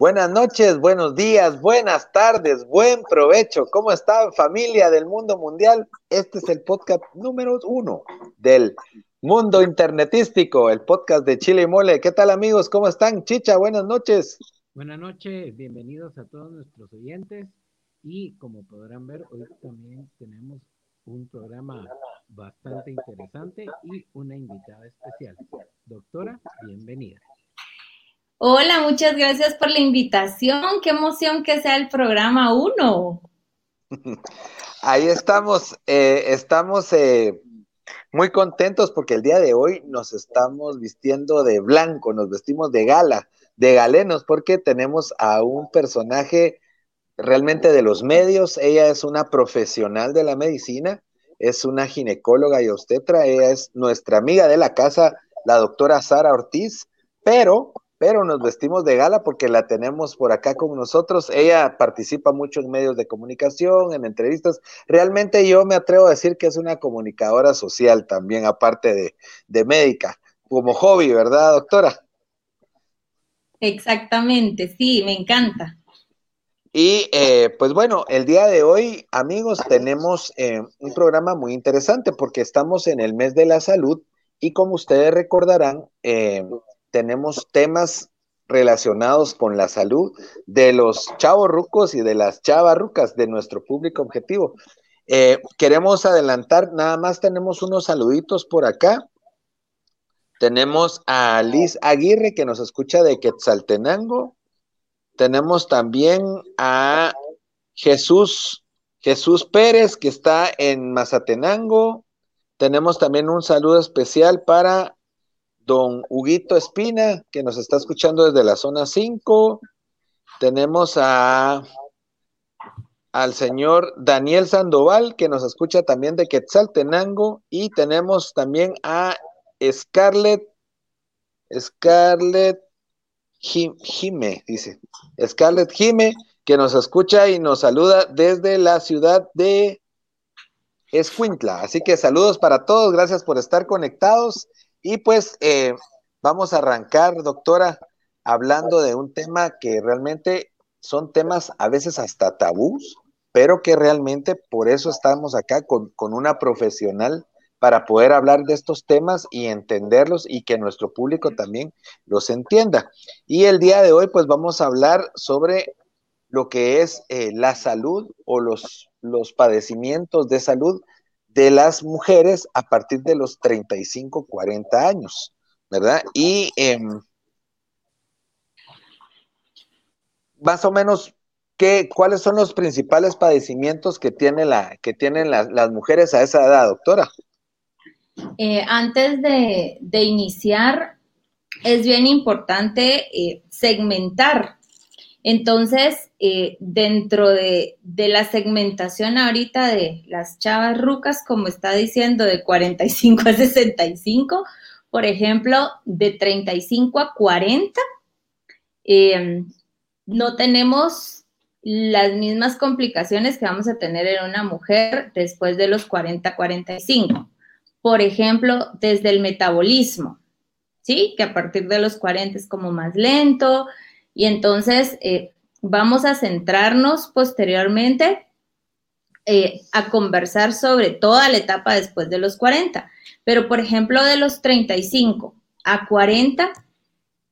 Buenas noches, buenos días, buenas tardes, buen provecho. ¿Cómo están familia del mundo mundial? Este es el podcast número uno del mundo internetístico, el podcast de Chile y Mole. ¿Qué tal amigos? ¿Cómo están? Chicha, buenas noches. Buenas noches, bienvenidos a todos nuestros oyentes y como podrán ver, hoy también tenemos un programa bastante interesante y una invitada especial. Doctora, bienvenida. Hola, muchas gracias por la invitación. Qué emoción que sea el programa uno. Ahí estamos, eh, estamos eh, muy contentos porque el día de hoy nos estamos vistiendo de blanco, nos vestimos de gala, de galenos, porque tenemos a un personaje realmente de los medios. Ella es una profesional de la medicina, es una ginecóloga y obstetra, ella es nuestra amiga de la casa, la doctora Sara Ortiz, pero pero nos vestimos de gala porque la tenemos por acá con nosotros. Ella participa mucho en medios de comunicación, en entrevistas. Realmente yo me atrevo a decir que es una comunicadora social también, aparte de, médica, como hobby, ¿verdad, doctora? Exactamente, sí, me encanta. Y eh, pues bueno, el día de hoy, amigos, tenemos eh, un programa muy interesante porque estamos en el mes de la salud y como ustedes recordarán, eh, tenemos temas relacionados con la salud de los chavos rucos y de las chavarrucas de nuestro público objetivo. Eh, queremos adelantar, nada más tenemos unos saluditos por acá. Tenemos a Liz Aguirre que nos escucha de Quetzaltenango. Tenemos también a Jesús, Jesús Pérez que está en Mazatenango. Tenemos también un saludo especial para don Huguito Espina, que nos está escuchando desde la zona 5. Tenemos a al señor Daniel Sandoval, que nos escucha también de Quetzaltenango, y tenemos también a Scarlett, Scarlett Jime, dice, Scarlett Jime, que nos escucha y nos saluda desde la ciudad de Escuintla. Así que saludos para todos, gracias por estar conectados y pues eh, vamos a arrancar, doctora, hablando de un tema que realmente son temas a veces hasta tabús, pero que realmente por eso estamos acá con, con una profesional para poder hablar de estos temas y entenderlos y que nuestro público también los entienda. Y el día de hoy pues vamos a hablar sobre lo que es eh, la salud o los, los padecimientos de salud de las mujeres a partir de los 35, 40 años, ¿verdad? Y em, más o menos, ¿qué, ¿cuáles son los principales padecimientos que, tiene la, que tienen las mujeres a esa edad, doctora? Eh, antes de, iniciar, es bien importante eh, segmentar entonces, eh, dentro de, la segmentación ahorita de las chavas rucas, como está diciendo, de 45 a 65, por ejemplo, de 35 a 40, em, no tenemos las mismas complicaciones que vamos a tener en una mujer después de los 40 a 45. Por ejemplo, desde el metabolismo, ¿sí? Que a partir de los 40 es como más lento, y entonces eh, vamos a centrarnos posteriormente eh, a conversar sobre toda la etapa después de los 40. Pero, por ejemplo, de los 35 a 40,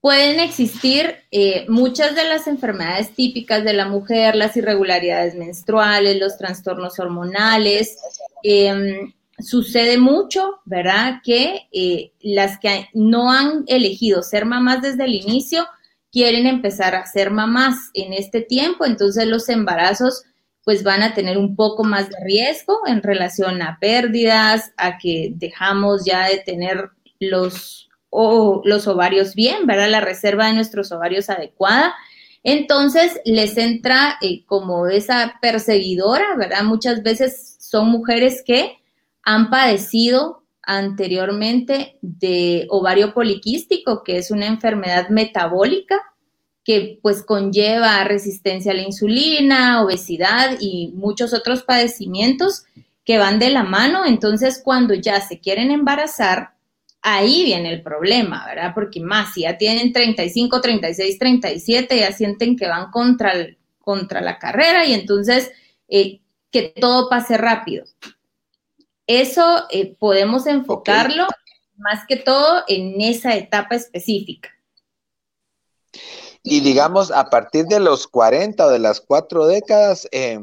pueden existir eh, muchas de las enfermedades típicas de la mujer, las irregularidades menstruales, los trastornos hormonales. Em, sucede mucho, ¿verdad? Que las que no han elegido ser mamás desde el inicio, quieren empezar a ser mamás en este tiempo, entonces los embarazos pues van a tener un poco más de riesgo en relación a pérdidas, a que dejamos ya de tener los, los ovarios bien, ¿verdad? La reserva de nuestros ovarios adecuada. Entonces les entra eh, como esa perseguidora, ¿verdad? Muchas veces son mujeres que han padecido anteriormente de ovario poliquístico, que es una enfermedad metabólica que pues conlleva resistencia a la insulina, obesidad y muchos otros padecimientos que van de la mano. Entonces, cuando ya se quieren embarazar, ahí viene el problema, ¿verdad? Porque más, si ya tienen 35, 36, 37, ya sienten que van contra, contra la carrera y entonces eh, que todo pase rápido. Eso eh, podemos enfocarlo más que todo en esa etapa específica. Y digamos, a partir de los 40 o de las cuatro décadas, eh,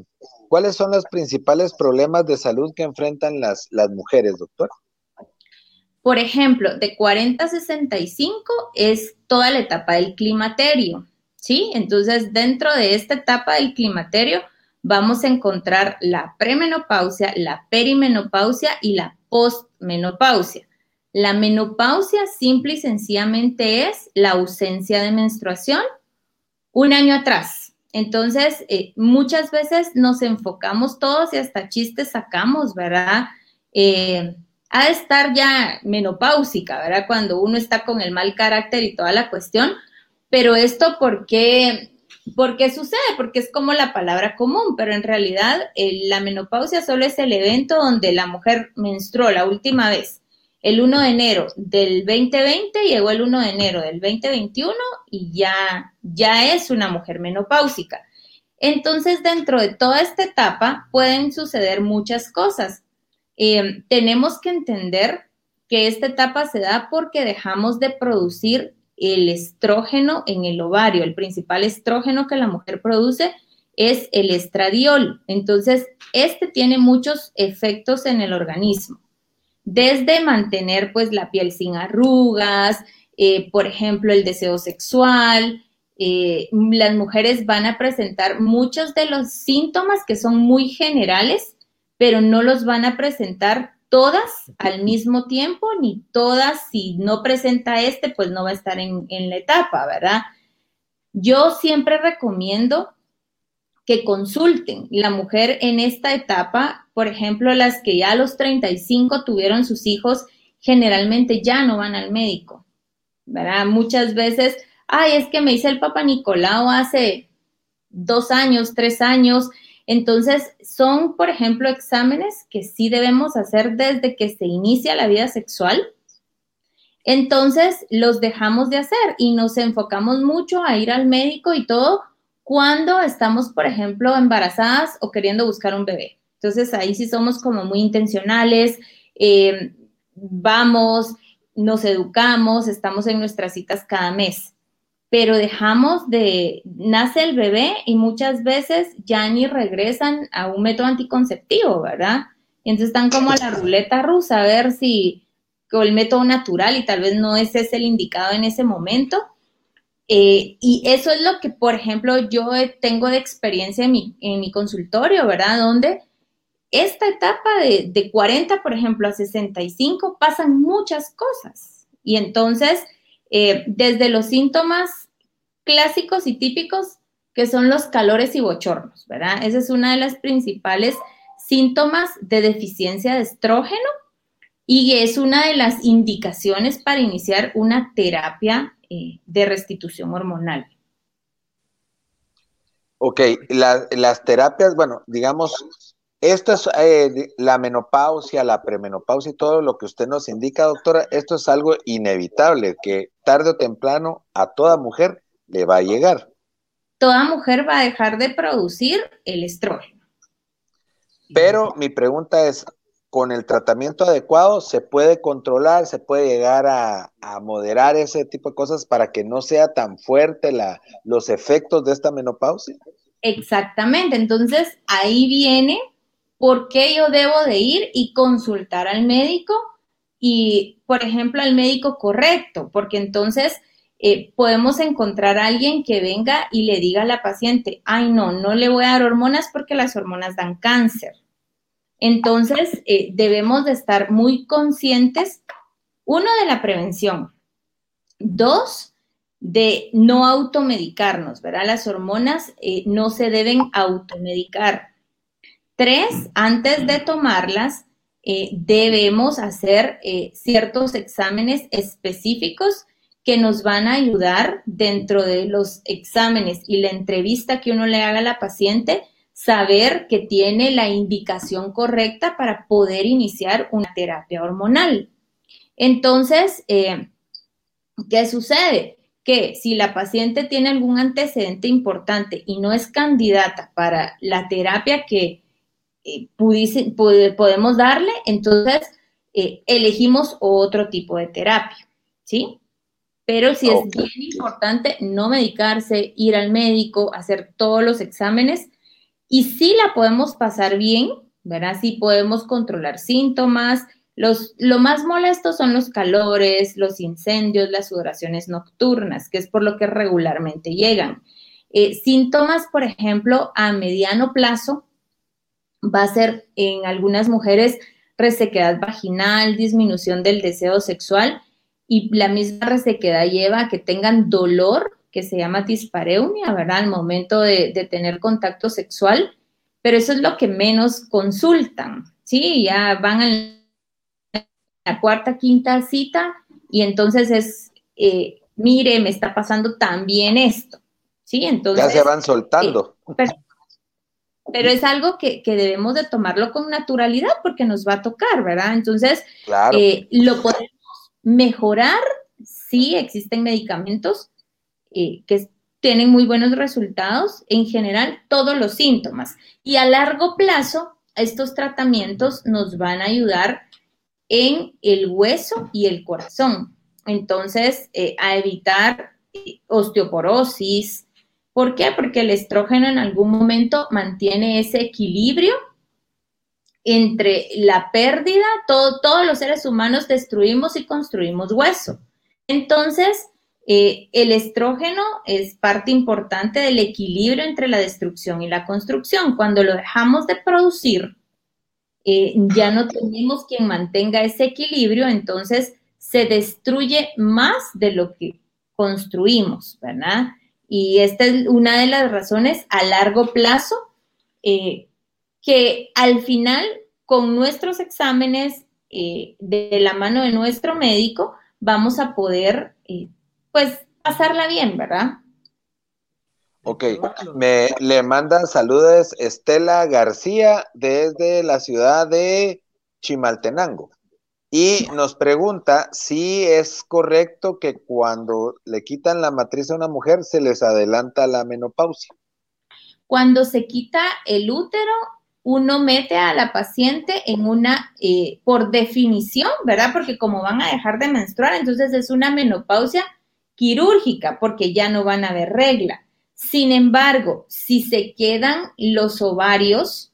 ¿cuáles son los principales problemas de salud que enfrentan las, las mujeres, doctor? Por ejemplo, de 40 a 65 es toda la etapa del climaterio, ¿sí? Entonces, dentro de esta etapa del climaterio, vamos a encontrar la premenopausia, la perimenopausia y la postmenopausia. La menopausia simple y sencillamente es la ausencia de menstruación un año atrás. Entonces, eh, muchas veces nos enfocamos todos y hasta chistes sacamos, ¿verdad? Eh, ha de estar ya menopáusica, ¿verdad? Cuando uno está con el mal carácter y toda la cuestión. Pero esto, ¿por qué? ¿Por qué sucede? Porque es como la palabra común, pero en realidad la menopausia solo es el evento donde la mujer menstruó la última vez. El 1 de enero del 2020 llegó el 1 de enero del 2021 y ya, ya es una mujer menopáusica. Entonces, dentro de toda esta etapa pueden suceder muchas cosas. Eh, tenemos que entender que esta etapa se da porque dejamos de producir el estrógeno en el ovario. El principal estrógeno que la mujer produce es el estradiol. Entonces, este tiene muchos efectos en el organismo, desde mantener pues la piel sin arrugas, eh, por ejemplo, el deseo sexual. Eh, las mujeres van a presentar muchos de los síntomas que son muy generales, pero no los van a presentar todas al mismo tiempo, ni todas, si no presenta este, pues no va a estar en, la etapa, ¿verdad? Yo siempre recomiendo que consulten la mujer en esta etapa, por ejemplo, las que ya a los 35 tuvieron sus hijos, generalmente ya no van al médico, ¿verdad? Muchas veces, ay, es que me hice el papá Nicolau hace dos años, tres años, entonces, son, por ejemplo, exámenes que sí debemos hacer desde que se inicia la vida sexual. Entonces, los dejamos de hacer y nos enfocamos mucho a ir al médico y todo cuando estamos, por ejemplo, embarazadas o queriendo buscar un bebé. Entonces, ahí sí somos como muy intencionales, eh, vamos, nos educamos, estamos en nuestras citas cada mes pero dejamos de, nace el bebé y muchas veces ya ni regresan a un método anticonceptivo, ¿verdad? Y entonces están como a la ruleta rusa a ver si con el método natural y tal vez no es ese el indicado en ese momento. Eh, y eso es lo que, por ejemplo, yo tengo de experiencia en mi, en mi consultorio, ¿verdad? Donde esta etapa de, de 40, por ejemplo, a 65 pasan muchas cosas. Y entonces, eh, desde los síntomas clásicos y típicos que son los calores y bochornos, ¿verdad? Esa es una de las principales síntomas de deficiencia de estrógeno y es una de las indicaciones para iniciar una terapia eh, de restitución hormonal. Ok, las terapias, bueno, digamos, esto es eh, la menopausia, la premenopausia y todo lo que usted nos indica, doctora, esto es algo inevitable, que tarde o temprano a toda mujer le va a llegar. Toda mujer va a dejar de producir el estrógeno. Pero mi pregunta es, ¿con el tratamiento adecuado se puede controlar, se puede llegar a, moderar ese tipo de cosas para que no sea tan fuerte la, los efectos de esta menopausia? Exactamente, entonces ahí viene por qué yo debo de ir y consultar al médico y, por ejemplo, al médico correcto, porque entonces eh, podemos encontrar a alguien que venga y le diga a la paciente, ay no, no le voy a dar hormonas porque las hormonas dan cáncer. Entonces, eh, debemos de estar muy conscientes, uno, de la prevención, dos, de no automedicarnos, ¿verdad? Las hormonas eh, no se deben automedicar. Tres, antes de tomarlas, debemos hacer ciertos exámenes específicos que nos van a ayudar dentro de los exámenes y la entrevista que uno le haga a la paciente, saber que tiene la indicación correcta para poder iniciar una terapia hormonal. Entonces, ¿qué sucede? que si la paciente tiene algún antecedente importante y no es candidata para la terapia que eh, podemos darle, entonces eh, elegimos otro tipo de terapia, ¿sí? Pero sí es bien importante no medicarse, ir al médico, hacer todos los exámenes y si la podemos pasar bien, ¿verdad? Si podemos controlar síntomas, los, lo más molesto son los calores, los incendios, las sudoraciones nocturnas, que es por lo que regularmente llegan. Eh, síntomas, por ejemplo, a mediano plazo, va a ser en algunas mujeres resequedad vaginal, disminución del deseo sexual y la misma resequedad lleva a que tengan dolor, que se llama dispareunia, ¿verdad? Al momento de, de tener contacto sexual, pero eso es lo que menos consultan, ¿sí? Ya van al la cuarta, quinta cita y entonces es, eh, mire, me está pasando también esto, ¿sí? Entonces... Ya se van soltando. Eh, pero, es algo que, debemos de tomarlo con naturalidad porque nos va a tocar, ¿verdad? Entonces, eh, lo podemos mejorar, sí, existen medicamentos que tienen muy buenos resultados, en general, todos los síntomas. Y a largo plazo, estos tratamientos nos van a ayudar en el hueso y el corazón. Entonces, eh, a evitar eh, osteoporosis. ¿Por qué? Porque el estrógeno en algún momento mantiene ese equilibrio entre la pérdida, todos los seres humanos destruimos y construimos hueso. Entonces, eh, el estrógeno es parte importante del equilibrio entre la destrucción y la construcción. Cuando lo dejamos de producir, eh, ya no tenemos quien mantenga ese equilibrio, entonces se destruye más de lo que construimos, ¿verdad? Y esta es una de las razones a largo plazo eh, que al final con nuestros exámenes eh, de la mano de nuestro médico vamos a poder pues pasarla bien, ¿verdad? Ok, me le manda saludos Estela García desde la ciudad de Chimaltenango y nos pregunta si es correcto que cuando le quitan la matriz a una mujer se les adelanta la menopausia. Cuando se quita el útero, uno mete a la paciente en una, eh, por definición, ¿verdad? Porque como van a dejar de menstruar, entonces es una menopausia quirúrgica porque ya no van a haber regla. Sin embargo, si se quedan los ovarios,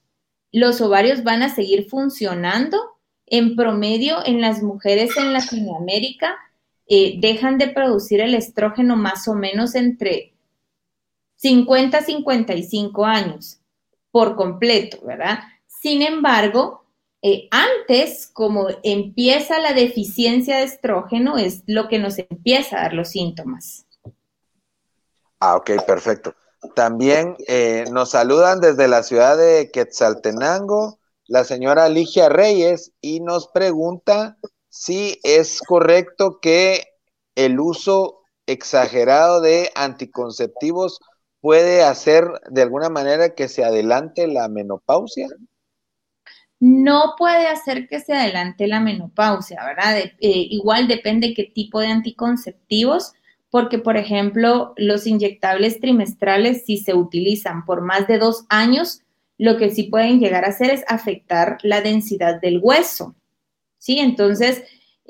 los ovarios van a seguir funcionando. En promedio, en las mujeres en Latinoamérica, eh, dejan de producir el estrógeno más o menos entre 50 a 55 años por completo, ¿verdad? Sin embargo, eh, antes, como empieza la deficiencia de estrógeno, es lo que nos empieza a dar los síntomas. Ah, ok, perfecto. También eh, nos saludan desde la ciudad de Quetzaltenango la señora Ligia Reyes y nos pregunta si es correcto que el uso exagerado de anticonceptivos puede hacer de alguna manera que se adelante la menopausia. No puede hacer que se adelante la menopausia, ¿verdad? Eh, igual depende qué tipo de anticonceptivos porque, por ejemplo, los inyectables trimestrales, si se utilizan por más de dos años, lo que sí pueden llegar a hacer es afectar la densidad del hueso. ¿Sí? Entonces,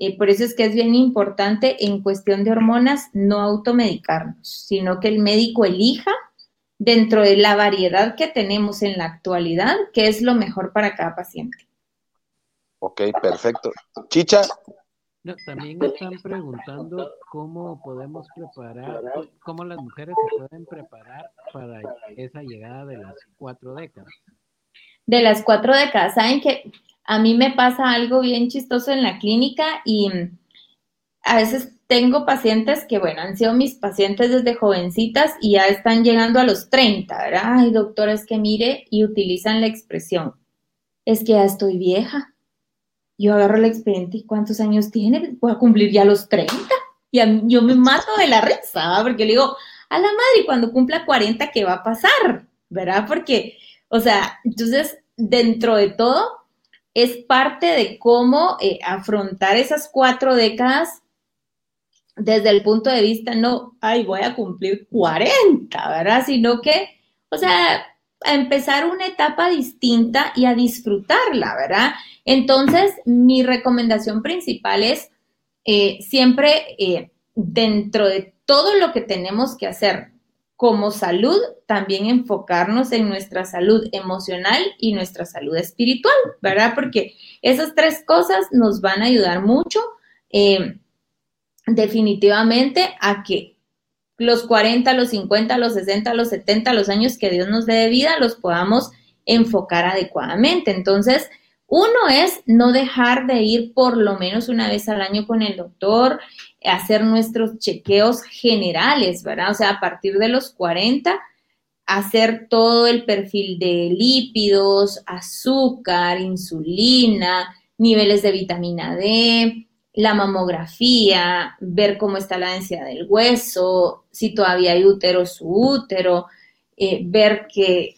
eh, por eso es que es bien importante en cuestión de hormonas no automedicarnos, sino que el médico elija dentro de la variedad que tenemos en la actualidad, qué es lo mejor para cada paciente. Ok, perfecto. Chicha, también están preguntando cómo podemos preparar, cómo las mujeres se pueden preparar para esa llegada de las cuatro décadas. De las cuatro décadas, saben que a mí me pasa algo bien chistoso en la clínica y a veces tengo pacientes que, bueno, han sido mis pacientes desde jovencitas y ya están llegando a los 30, ¿verdad? Ay, doctora, es que mire y utilizan la expresión, es que ya estoy vieja. Yo agarro el expediente y ¿cuántos años tiene? Voy a cumplir ya los 30. Y yo me mato de la risa, porque le digo, a la madre, cuando cumpla 40, ¿qué va a pasar? ¿Verdad? Porque, o sea, entonces, dentro de todo, es parte de cómo eh, afrontar esas cuatro décadas desde el punto de vista, no, ay, voy a cumplir 40, ¿verdad? Sino que, o sea, a empezar una etapa distinta y a disfrutarla, ¿verdad? Entonces, mi recomendación principal es eh, siempre eh, dentro de todo lo que tenemos que hacer como salud, también enfocarnos en nuestra salud emocional y nuestra salud espiritual, ¿verdad? Porque esas tres cosas nos van a ayudar mucho. Eh, definitivamente a que los 40, los 50, los 60, los 70, los años que Dios nos dé de vida, los podamos enfocar adecuadamente. Entonces, uno es no dejar de ir por lo menos una vez al año con el doctor, hacer nuestros chequeos generales, ¿verdad? O sea, a partir de los 40, hacer todo el perfil de lípidos, azúcar, insulina, niveles de vitamina D, la mamografía, ver cómo está la densidad del hueso, si todavía hay útero, su útero, eh, ver que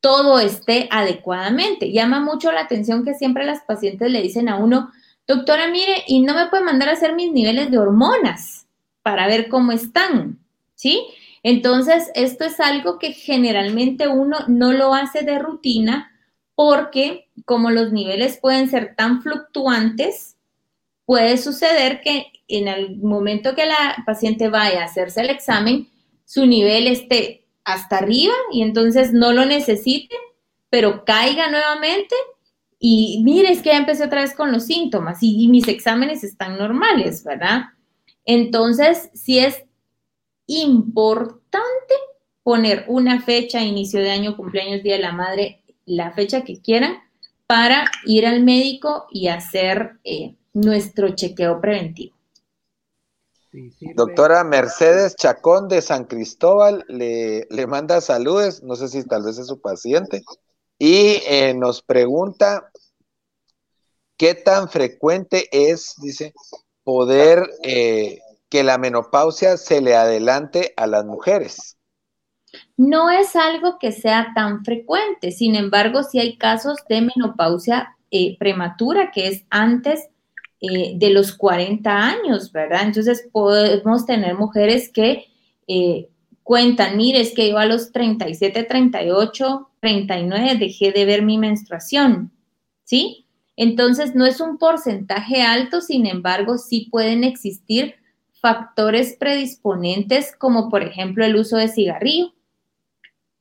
todo esté adecuadamente. Llama mucho la atención que siempre las pacientes le dicen a uno, doctora, mire, y no me puede mandar a hacer mis niveles de hormonas para ver cómo están, ¿sí? Entonces, esto es algo que generalmente uno no lo hace de rutina porque como los niveles pueden ser tan fluctuantes, puede suceder que en el momento que la paciente vaya a hacerse el examen, su nivel esté hasta arriba y entonces no lo necesite, pero caiga nuevamente y mire, es que ya empecé otra vez con los síntomas y, mis exámenes están normales, ¿verdad? Entonces, sí es importante poner una fecha, inicio de año, cumpleaños, Día de la Madre, la fecha que quieran, para ir al médico y hacer eh, nuestro chequeo preventivo. Doctora Mercedes Chacón de San Cristóbal le, le, manda saludos, no sé si tal vez es su paciente, y eh, nos pregunta qué tan frecuente es, dice, poder eh, que la menopausia se le adelante a las mujeres. No es algo que sea tan frecuente, sin embargo, sí hay casos de menopausia eh, prematura, que es antes eh, de los 40 años, ¿verdad? Entonces podemos tener mujeres que eh, cuentan, mire, es que yo a los 37, 38, 39 dejé de ver mi menstruación, ¿sí? Entonces no es un porcentaje alto, sin embargo, sí pueden existir factores predisponentes como por ejemplo el uso de cigarrillo,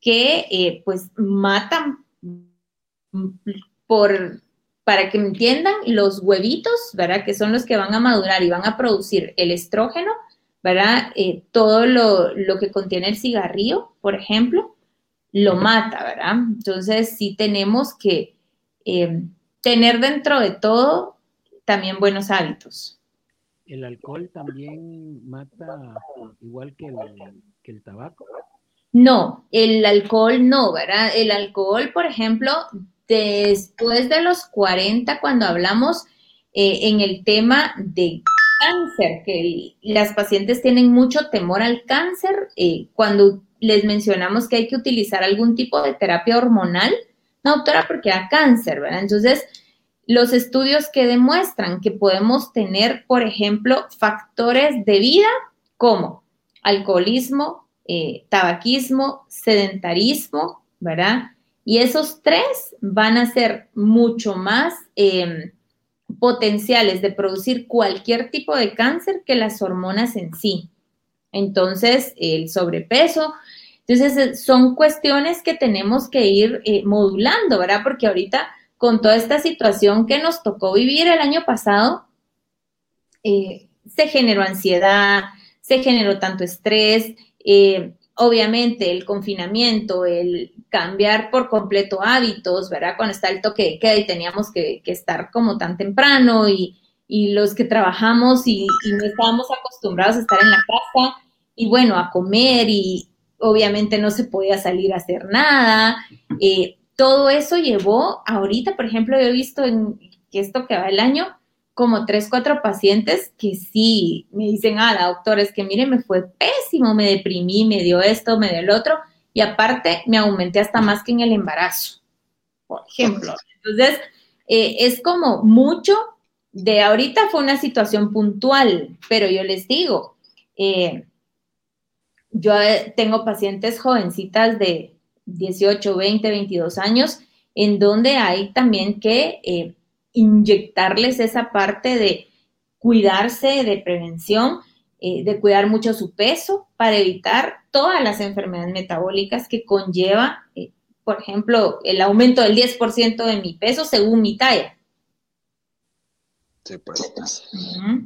que eh, pues matan por para que me entiendan, los huevitos, ¿verdad? Que son los que van a madurar y van a producir el estrógeno, ¿verdad? Eh, todo lo, que contiene el cigarrillo, por ejemplo, lo mata, ¿verdad? Entonces sí tenemos que eh, tener dentro de todo también buenos hábitos. ¿El alcohol también mata igual que el, que el tabaco? No, el alcohol no, ¿verdad? El alcohol, por ejemplo, después de los 40, cuando hablamos eh, en el tema de cáncer, que las pacientes tienen mucho temor al cáncer, eh, cuando les mencionamos que hay que utilizar algún tipo de terapia hormonal, no, doctora, porque da cáncer, ¿verdad? Entonces, los estudios que demuestran que podemos tener, por ejemplo, factores de vida como alcoholismo, eh, tabaquismo, sedentarismo, ¿verdad? Y esos tres van a ser mucho más em, potenciales de producir cualquier tipo de cáncer que las hormonas en sí. Entonces, el sobrepeso. Entonces, eh, son cuestiones que tenemos que ir eh, modulando, ¿verdad? Porque ahorita, con toda esta situación que nos tocó vivir el año pasado, eh, se generó ansiedad, se generó tanto estrés, obviamente el confinamiento, el cambiar por completo hábitos, ¿verdad? Cuando está el toque de queda y teníamos que, estar como tan temprano y, y los que trabajamos y, no estábamos acostumbrados a estar en la casa y bueno, a comer y obviamente no se podía salir a hacer nada. Eh, todo eso llevó, ahorita, por ejemplo, yo he visto en esto que va el año, como tres, cuatro pacientes que sí me dicen, ah, la doctora, es que mire, me fue pésimo, me deprimí, me dio esto, me dio el otro, y aparte me aumenté hasta más que en el embarazo, por ejemplo. Entonces, eh, es como mucho de ahorita fue una situación puntual, pero yo les digo, eh, yo eh, tengo pacientes jovencitas de 18, 20, 22 años, en donde hay también que eh, inyectarles esa parte de cuidarse, de prevención, de cuidar mucho su peso para evitar todas las enfermedades metabólicas que conlleva, por ejemplo, el aumento del 10% de mi peso según mi talla. Sí, pues.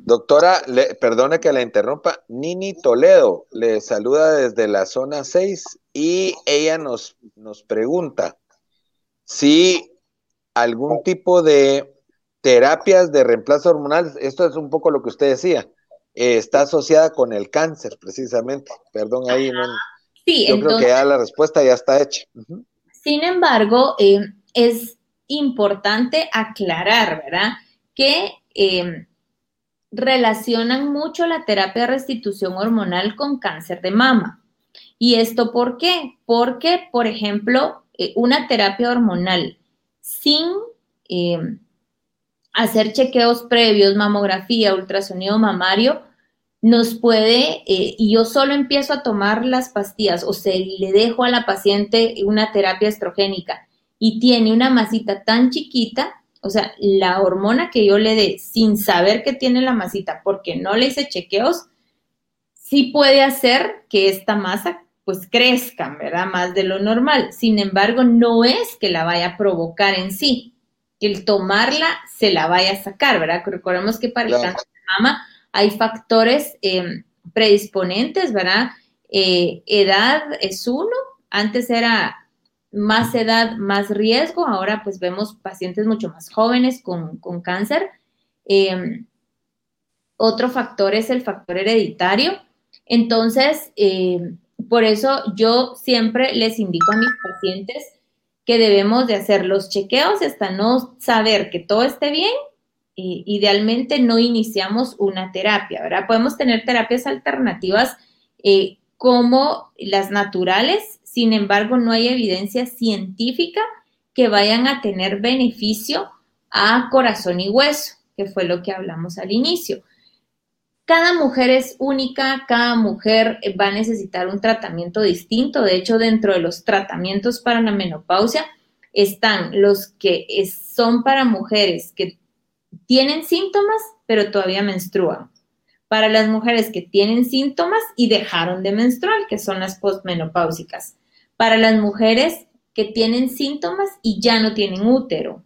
Doctora, perdone que la interrumpa. Nini Toledo le saluda desde la zona 6 y ella nos, nos pregunta si algún tipo de terapias de reemplazo hormonal, esto es un poco lo que usted decía, eh, está asociada con el cáncer, precisamente. Perdón, ahí no. Sí, yo creo que ya la respuesta ya está hecha. Sin embargo, eh, es importante aclarar, ¿verdad? Que Em, relacionan mucho la terapia de restitución hormonal con cáncer de mama. ¿Y esto por qué? Porque, por ejemplo, eh, una terapia hormonal sin em, hacer chequeos previos, mamografía, ultrasonido mamario, nos puede, eh, y yo solo empiezo a tomar las pastillas o se le dejo a la paciente una terapia estrogénica y tiene una masita tan chiquita, o sea, la hormona que yo le dé sin saber que tiene la masita porque no le hice chequeos, sí puede hacer que esta masa pues crezca, ¿verdad? Más de lo normal. Sin embargo, no es que la vaya a provocar en sí, el tomarla se la vaya a sacar, ¿verdad? Recordemos que para el cáncer de mama hay factores em, predisponentes, ¿verdad? Eh, edad es uno, antes era más edad, más riesgo. Ahora pues vemos pacientes mucho más jóvenes con, cáncer. Em, otro factor es el factor hereditario. Entonces, em, por eso yo siempre les indico a mis pacientes que debemos de hacer los chequeos hasta no saber que todo esté bien. idealmente no iniciamos una terapia, ¿verdad? Podemos tener terapias alternativas eh, como las naturales, sin embargo, no hay evidencia científica que vayan a tener beneficio a corazón y hueso, que fue lo que hablamos al inicio. Cada mujer es única, cada mujer va a necesitar un tratamiento distinto. De hecho, dentro de los tratamientos para la menopausia están los que son para mujeres que tienen síntomas, pero todavía menstruan. Para las mujeres que tienen síntomas y dejaron de menstruar, que son las postmenopáusicas para las mujeres que tienen síntomas y ya no tienen útero.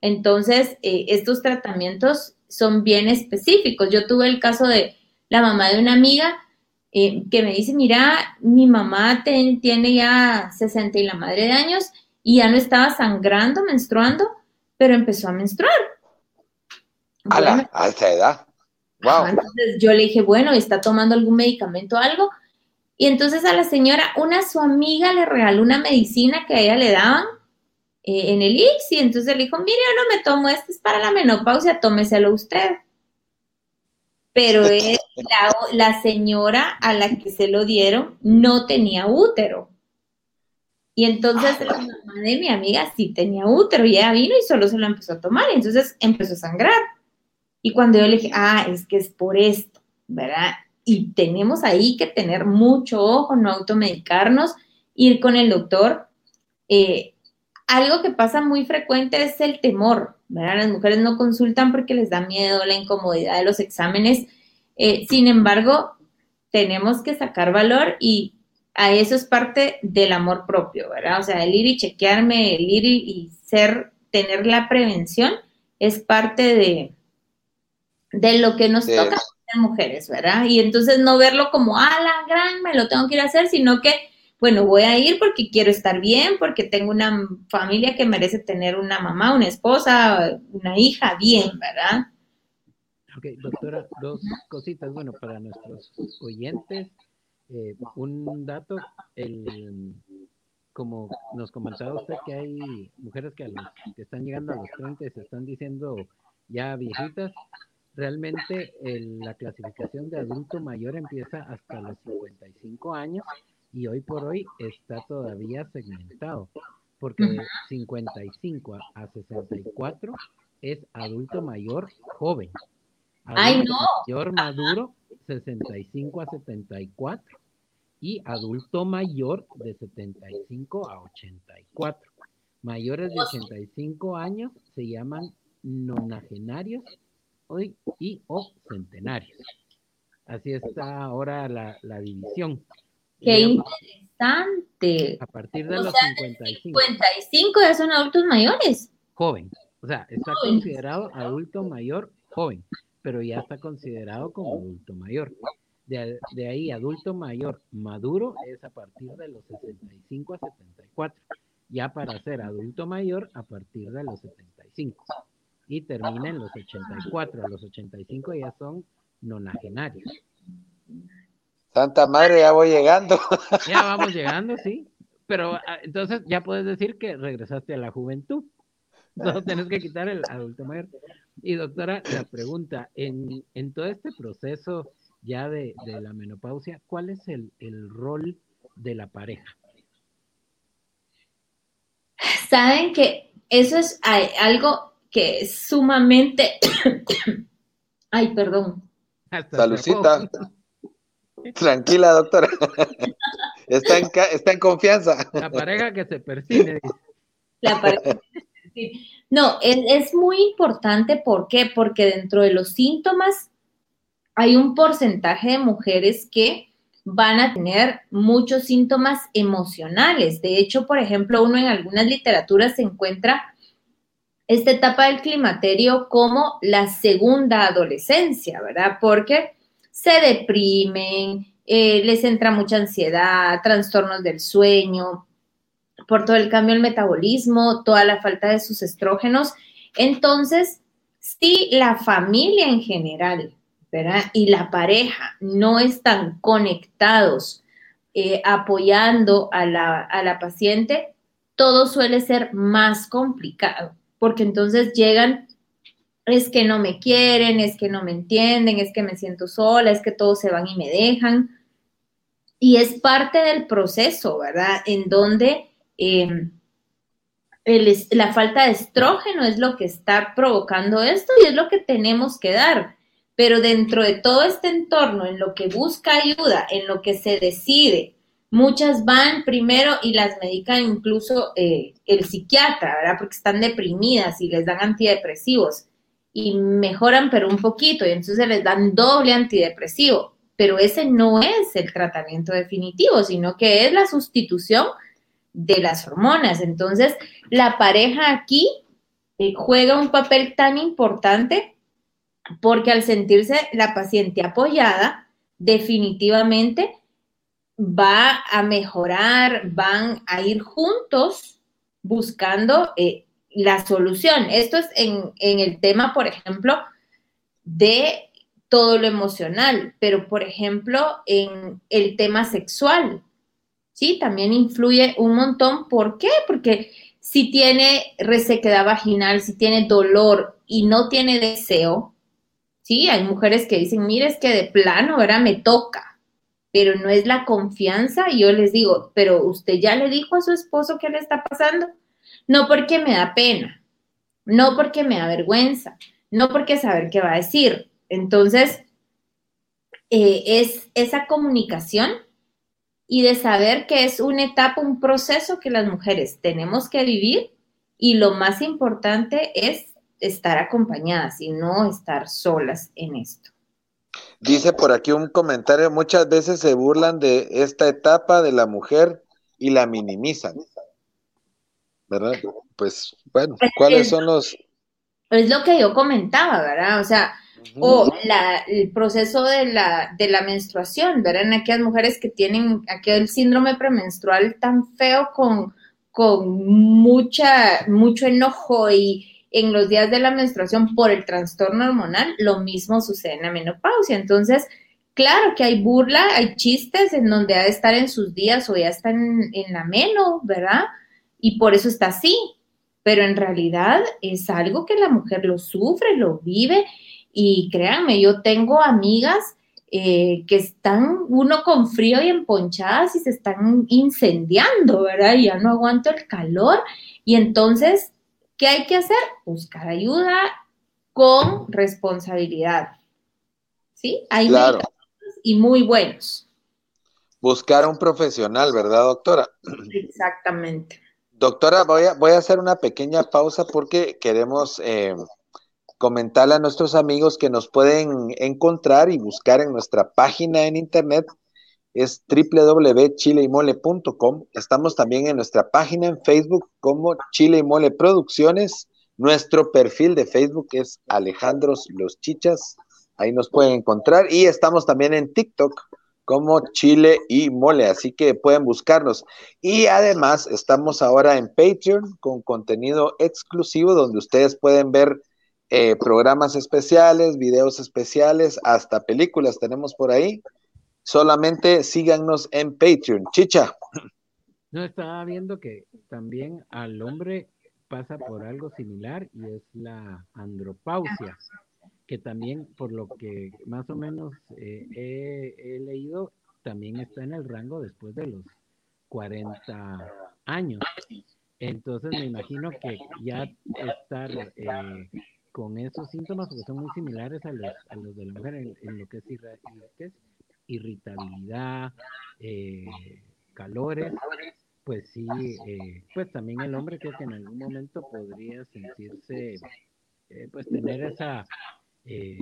Entonces, eh, estos tratamientos son bien específicos. Yo tuve el caso de la mamá de una amiga eh, que me dice, mira, mi mamá tiene ya 60 y la madre de años y ya no estaba sangrando, menstruando, pero empezó a menstruar. A la alta edad. Wow. Entonces yo le dije, bueno, ¿está tomando algún medicamento o algo? Y entonces a la señora, una su amiga le regaló una medicina que a ella le daban eh, en el y entonces le dijo, mire, yo no me tomo, esto es para la menopausia, tómeselo usted. Pero la, la señora a la que se lo dieron no tenía útero. Y entonces la mamá de mi amiga sí tenía útero y ella vino y solo se lo empezó a tomar y entonces empezó a sangrar. Y cuando yo le dije, ah, es que es por esto, ¿verdad? y tenemos ahí que tener mucho ojo, no automedicarnos, ir con el doctor. Eh, algo que pasa muy frecuente es el temor, ¿verdad? Las mujeres no consultan porque les da miedo la incomodidad de los exámenes. Eh, sin embargo, tenemos que sacar valor y a eso es parte del amor propio, ¿verdad? O sea, el ir y chequearme, el ir y, ser, tener la prevención es parte de, de lo que nos toca mujeres, ¿verdad? Y entonces no verlo como, ah, la gran, me lo tengo que ir a hacer, sino que, bueno, voy a ir porque quiero estar bien, porque tengo una familia que merece tener una mamá, una esposa, una hija bien, ¿verdad? Ok, doctora, dos cositas. Bueno, para nuestros oyentes, eh, un dato, el, como nos comentaba usted que hay mujeres que, a los, que están llegando a los 30 y se están diciendo ya viejitas, realmente la clasificación de adulto mayor empieza hasta los 55 años y hoy por hoy está todavía segmentado, porque de 55 a 64 es adulto mayor joven. Adulto ¡Ay, no! Mayor maduro, 65 a 74 y adulto mayor de 75 a 84. Mayores de 85 años se llaman nonagenarios y o centenarios. Así está ahora la, división. Qué interesante. A partir de los 55. 55 ya son adultos mayores. Joven. O sea, está considerado adulto mayor joven, pero ya está considerado como adulto mayor. De, de, ahí, adulto mayor maduro es a partir de los 65 a 74. Ya para ser adulto mayor a partir de los 75 y termina en los 84. A los 85 ya son nonagenarios. Santa Madre, ya voy llegando. Ya vamos llegando, sí. Pero ah, entonces ya puedes decir que regresaste a la juventud. No tienes que quitar el adulto mayor. Y doctora, la pregunta, en, en todo este proceso ya de, de, la menopausia, ¿cuál es el, el rol de la pareja? Saben que eso es algo que es sumamente... Ay, perdón. Salucita. Tranquila, doctora. Está en, está en confianza. La pareja que se persigue. La pareja No, es, es, muy importante. ¿Por qué? Porque dentro de los síntomas hay un porcentaje de mujeres que van a tener muchos síntomas emocionales. De hecho, por ejemplo, uno en algunas literaturas se encuentra esta etapa del climaterio como la segunda adolescencia, ¿verdad? Porque se deprimen, eh, les entra mucha ansiedad, trastornos del sueño, por todo el cambio del metabolismo, toda la falta de sus estrógenos. Entonces, si la familia en general. Y la pareja no están conectados, eh, apoyando a la, a la paciente, todo suele ser más complicado porque entonces llegan, es que no me quieren, es que no me entienden, es que me siento sola, es que todos se van y me dejan. Y es parte del proceso, ¿verdad? En donde em, la falta de estrógeno es lo que está provocando esto y es lo que tenemos que dar. Pero dentro de todo este entorno, en lo que busca ayuda, en lo que se decide, Muchas van primero y las medican incluso eh, el psiquiatra, ¿verdad? Porque están deprimidas y les dan antidepresivos y mejoran pero un poquito y entonces les dan doble antidepresivo. Pero ese no es el tratamiento definitivo, sino que es la sustitución de las hormonas. Entonces, la pareja aquí eh, juega un papel tan importante porque al sentirse la paciente apoyada, definitivamente va a mejorar, van a ir juntos buscando eh, la solución. Esto es en, el tema, por ejemplo, de todo lo emocional, pero por ejemplo, en el tema sexual, ¿sí? También influye un montón. ¿Por qué? Porque si tiene resequedad vaginal, si tiene dolor y no tiene deseo, ¿sí? Hay mujeres que dicen, mire, es que de plano, ahora me toca pero no es la confianza. Y yo les digo, pero usted ya le dijo a su esposo qué le está pasando. No porque me da pena, no porque me da vergüenza, no porque saber qué va a decir. Entonces, eh, es esa comunicación y de saber que es una etapa, un proceso que las mujeres tenemos que vivir y lo más importante es estar acompañadas y no estar solas en esto. Dice por aquí un comentario, muchas veces se burlan de esta etapa de la mujer y la minimizan. ¿Verdad? Pues bueno, ¿cuáles son los... Es lo que yo comentaba, ¿verdad? O sea, o el proceso de la, de la menstruación, ¿verdad? En aquellas mujeres que tienen aquel síndrome premenstrual tan feo con, con mucha, mucho enojo y en los días de la menstruación por el trastorno hormonal, lo mismo sucede en la menopausia. Entonces, claro que hay burla, hay chistes en donde ha de estar en sus días o ya está en, en la meno, ¿verdad? Y por eso está así. Pero en realidad es algo que la mujer lo sufre, lo vive. Y créanme, yo tengo amigas eh, que están uno con frío y emponchadas y se están incendiando, ¿verdad? Y ya no aguanto el calor. Y entonces, ¿qué hay que hacer? Buscar ayuda con responsabilidad. ¿Sí? Hay Claro. y muy buenos. Buscar a un profesional, ¿verdad, doctora? Exactamente. Doctora, voy a, voy a hacer una pequeña pausa porque queremos eh, comentarle a nuestros amigos que nos pueden encontrar y buscar en nuestra página en internet. Es www.chileymole.com. Estamos también en nuestra página en Facebook como Chile y Mole Producciones. Nuestro perfil de Facebook es Alejandros Los Chichas. Ahí nos pueden encontrar. Y estamos también en TikTok como Chile y Mole, así que pueden buscarnos. Y además estamos ahora en Patreon con contenido exclusivo donde ustedes pueden ver eh, programas especiales, videos especiales, hasta películas tenemos por ahí. Solamente síganos en Patreon. Chicha. No, estaba viendo que también al hombre pasa por algo similar y es la andropausia, que también por lo que más o menos eh, he, leído, también está en el rango después de los 40 años. Entonces me imagino que ya estar eh, con esos síntomas, porque son muy similares a los, a los de la mujer en, lo que es, irra- que es irritabilidad, eh, calores, pues sí, eh, pues también el hombre creo que en algún momento podría sentirse, eh, pues tener esa... eh,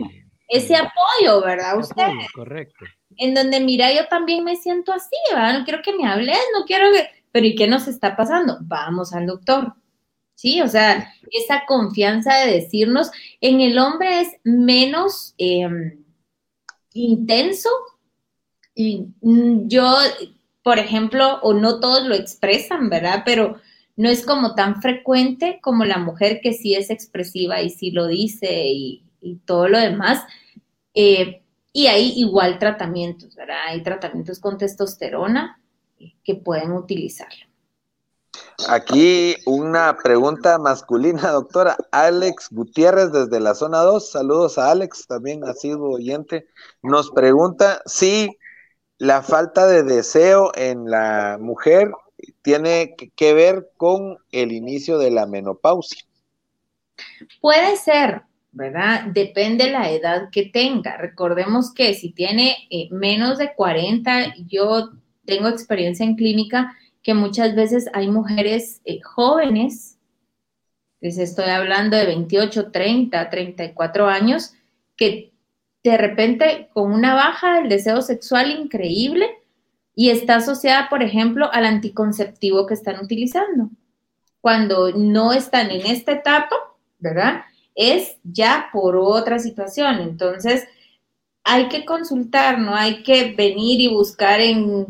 Ese apoyo, ¿verdad? ese Usted, apoyo, correcto. en donde mira, yo también me siento así, ¿verdad? No quiero que me hables, no quiero que, pero ¿y qué nos está pasando? Vamos al doctor. Sí, o sea, esa confianza de decirnos, en el hombre es menos eh, intenso. Y mm, yo, por ejemplo, o no todos lo expresan, ¿verdad? Pero no es como tan frecuente como la mujer que sí es expresiva y sí lo dice y, y todo lo demás. Eh, y hay igual tratamientos, ¿verdad? Hay tratamientos con testosterona que pueden utilizarlo. Aquí una pregunta masculina, doctora. Alex Gutiérrez desde la zona 2. Saludos a Alex, también ha sido oyente. Nos pregunta si la falta de deseo en la mujer tiene que- que ver con el inicio de la menopausia. Puede ser, ¿verdad? Depende la edad que tenga. Recordemos que si tiene eh, menos de 40, yo tengo experiencia en clínica que muchas veces hay mujeres eh, jóvenes, les estoy hablando de 28, 30, 34 años, que de repente con una baja del deseo sexual increíble y está asociada, por ejemplo, al anticonceptivo que están utilizando. Cuando no están en esta etapa, ¿verdad? Es ya por otra situación. Entonces, hay que consultar, no hay que venir y buscar en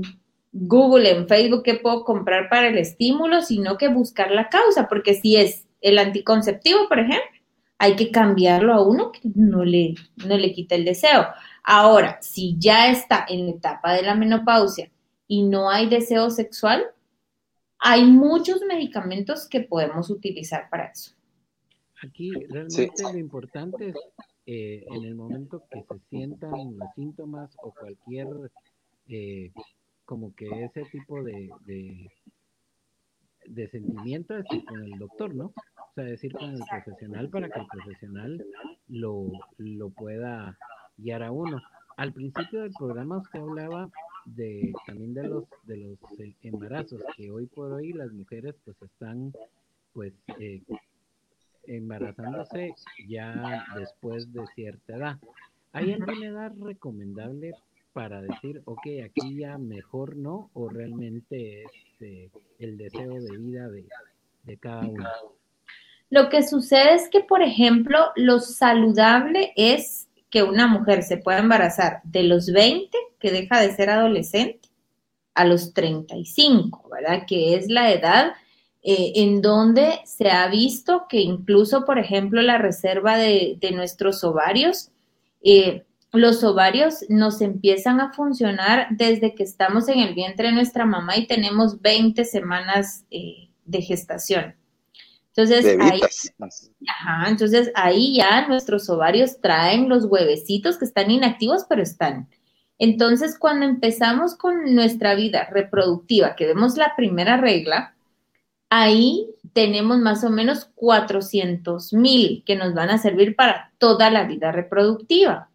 Google, en Facebook, qué puedo comprar para el estímulo, sino que buscar la causa, porque si es el anticonceptivo, por ejemplo, hay que cambiarlo a uno que no le, no le quita el deseo. Ahora, si ya está en la etapa de la menopausia y no hay deseo sexual, hay muchos medicamentos que podemos utilizar para eso. Aquí realmente lo importante es eh, en el momento que se sientan los síntomas o cualquier, eh, como que ese tipo de, de, de sentimiento, es ir con el doctor, ¿no? O sea, decir con el profesional para que el profesional lo, lo pueda guiar a uno. Al principio del programa usted hablaba de también de los de los eh, embarazos que hoy por hoy las mujeres pues están pues eh, embarazándose ya después de cierta edad. ¿Hay alguna edad recomendable para decir, ok, aquí ya mejor no, o realmente es eh, el deseo de vida de, de cada uno? Lo que sucede es que, por ejemplo, lo saludable es que una mujer se pueda embarazar de los 20, que deja de ser adolescente, a los 35, ¿verdad? Que es la edad eh, en donde se ha visto que incluso, por ejemplo, la reserva de, nuestros ovarios, eh, los ovarios nos empiezan a funcionar desde que estamos en el vientre de nuestra mamá y tenemos 20 semanas eh, de gestación. Entonces ahí, entonces ahí ya nuestros ovarios traen los huevecitos que están inactivos, pero están. Entonces, cuando empezamos con nuestra vida reproductiva, que vemos la primera regla, ahí tenemos más o menos 400 mil que nos van a servir para toda la vida reproductiva.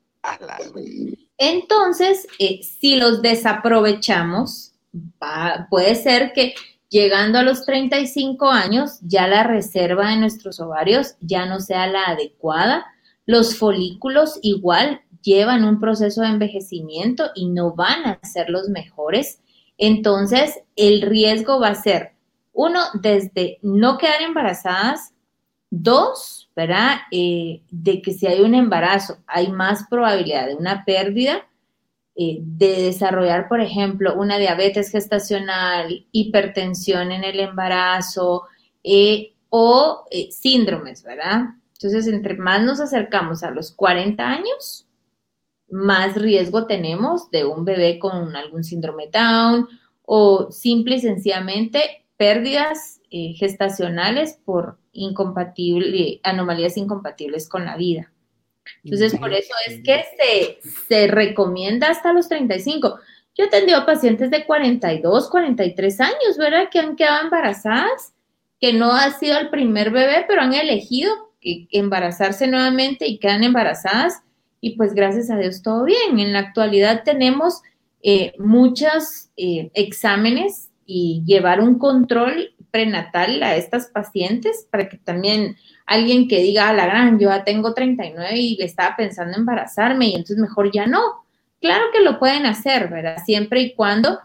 Entonces, eh, si los desaprovechamos, puede ser que llegando a los 35 años ya la reserva de nuestros ovarios ya no sea la adecuada. Los folículos igual llevan un proceso de envejecimiento y no van a ser los mejores. Entonces, el riesgo va a ser, uno, desde no quedar embarazadas, dos, ¿verdad? Eh, de que si hay un embarazo, hay más probabilidad de una pérdida, eh, de desarrollar, por ejemplo, una diabetes gestacional, hipertensión en el embarazo eh, o síndromes, ¿verdad? Entonces, entre más nos acercamos a los 40 años, más riesgo tenemos de un bebé con algún síndrome Down o simple y sencillamente pérdidas eh, gestacionales por incompatible, anomalías incompatibles con la vida. Entonces, por eso es que se, se recomienda hasta los 35. Yo he atendido pacientes de 42, 43 años, ¿verdad? Que han quedado embarazadas, que no ha sido el primer bebé, pero han elegido embarazarse nuevamente y quedan embarazadas y pues gracias a Dios todo bien. En la actualidad tenemos eh, muchos eh, exámenes y llevar un control prenatal a estas pacientes para que también alguien que diga, a la gran, yo ya tengo 39 y estaba pensando embarazarme y entonces mejor ya no. Claro que lo pueden hacer, ¿verdad? Siempre y cuando,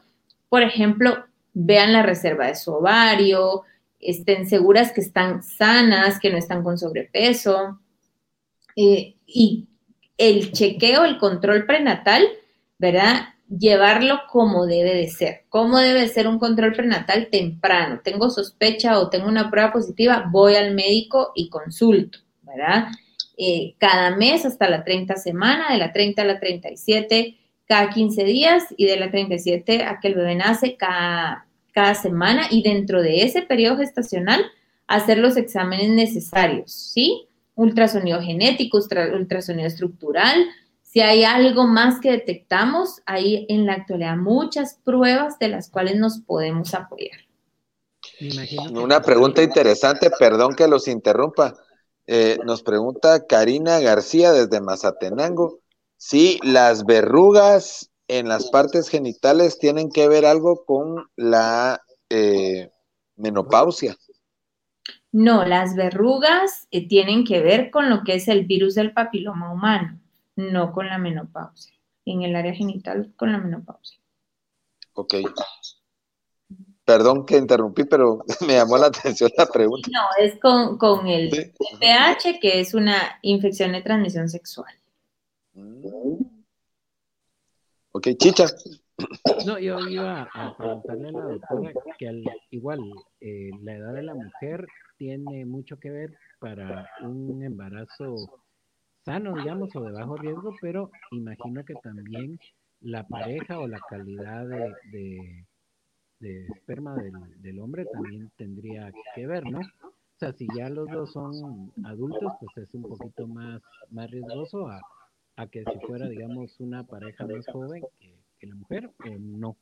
por ejemplo, vean la reserva de su ovario, estén seguras que están sanas, que no están con sobrepeso. Eh, y el chequeo, el control prenatal, ¿verdad? Llevarlo como debe de ser. ¿Cómo debe ser un control prenatal temprano? Tengo sospecha o tengo una prueba positiva, voy al médico y consulto, ¿verdad? Eh, cada mes hasta la 30 semana, de la 30 a la 37, cada 15 días y de la 37 a que el bebé nace cada, cada semana y dentro de ese periodo gestacional hacer los exámenes necesarios, ¿sí? ultrasonido genético, ultrasonido estructural. Si hay algo más que detectamos, hay en la actualidad muchas pruebas de las cuales nos podemos apoyar. Una pregunta interesante, perdón que los interrumpa. Eh, nos pregunta Karina García desde Mazatenango si las verrugas en las partes genitales tienen que ver algo con la eh, menopausia. No, las verrugas eh, tienen que ver con lo que es el virus del papiloma humano, no con la menopausia. En el área genital, con la menopausia. Ok. Perdón que interrumpí, pero me llamó la atención la pregunta. No, es con, el pH, que es una infección de transmisión sexual. Mm. Ok, chicha. No, yo iba a preguntarle a la doctora que al, igual eh, la edad de la mujer tiene mucho que ver para un embarazo sano, digamos, o de bajo riesgo, pero imagino que también la pareja o la calidad de, de, esperma del, del, hombre también tendría que ver, ¿no? O sea, si ya los dos son adultos, pues es un poquito más, más riesgoso a, a que si fuera, digamos, una pareja más joven que, que la mujer, o no.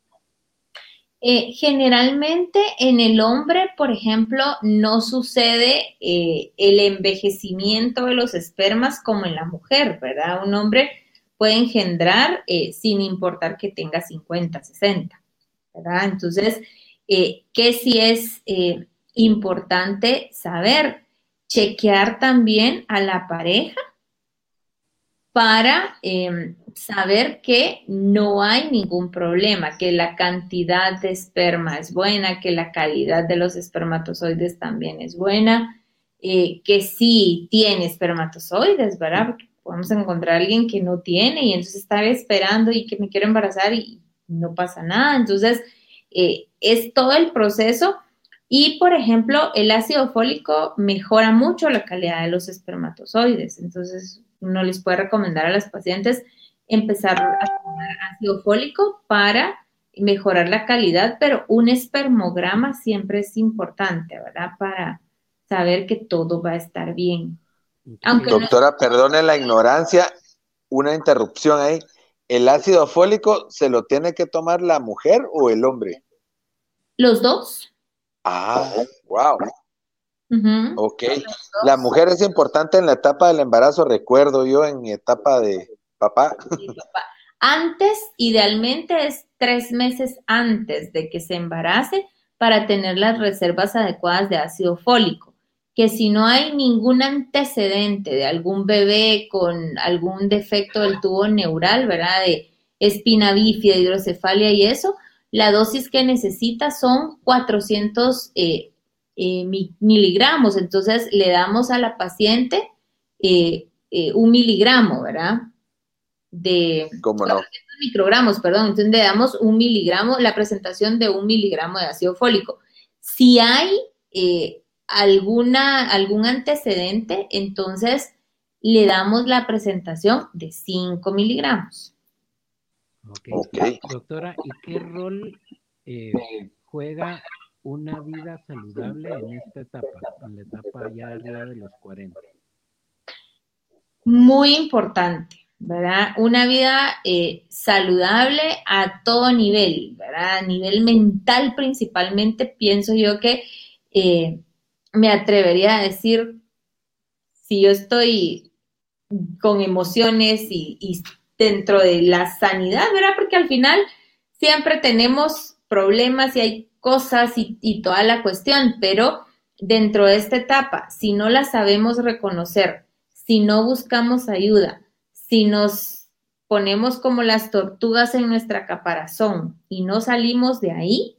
Eh, generalmente en el hombre, por ejemplo, no sucede eh, el envejecimiento de los espermas como en la mujer, ¿verdad? Un hombre puede engendrar eh, sin importar que tenga 50, 60, ¿verdad? Entonces, ¿qué sí es importante saber? Chequear también a la pareja para em, saber que no hay ningún problema, que la cantidad de esperma es buena, que la calidad de los espermatozoides también es buena, eh, que sí tiene espermatozoides, ¿verdad? Porque podemos encontrar a alguien que no tiene y entonces estar esperando y que me quiero embarazar y no pasa nada. Entonces, eh, es todo el proceso Y, por ejemplo, el ácido fólico mejora mucho la calidad de los espermatozoides. Entonces, uno les puede recomendar a las pacientes empezar a tomar ácido fólico para mejorar la calidad, pero un espermograma siempre es importante, ¿verdad? Para saber que todo va a estar bien. Doctora, perdone la ignorancia, una interrupción ahí. ¿El ácido fólico se lo tiene que tomar la mujer o el hombre? Los dos. Ah, wow. Ok. La mujer es importante en la etapa del embarazo, recuerdo yo en mi etapa de papá. Antes, idealmente es tres meses antes de que se embarace para tener las reservas adecuadas de ácido fólico. Que si no hay ningún antecedente de algún bebé con algún defecto del tubo neural, ¿verdad? De espina bífida, hidrocefalia y eso, la dosis que necesita son 400 eh, eh, miligramos. Entonces le damos a la paciente eh, un miligramo, ¿verdad? De ¿Cómo no? microgramos, perdón. Entonces le damos un miligramo, la presentación de un miligramo de ácido fólico. Si hay alguna, algún antecedente, entonces le damos la presentación de 5 miligramos. Okay. Doctora, ¿y qué rol eh, juega una vida saludable en esta etapa, en la etapa ya arriba de los 40? Muy importante, ¿verdad? Una vida eh, saludable a todo nivel, ¿verdad? A nivel mental principalmente, pienso yo que eh, me atrevería a decir, si yo estoy con emociones y, y dentro de la sanidad, ¿verdad? Porque al final siempre tenemos problemas y hay cosas y, toda la cuestión, pero dentro de esta etapa, si no la sabemos reconocer, si no buscamos ayuda, si nos ponemos como las tortugas en nuestra caparazón y no salimos de ahí,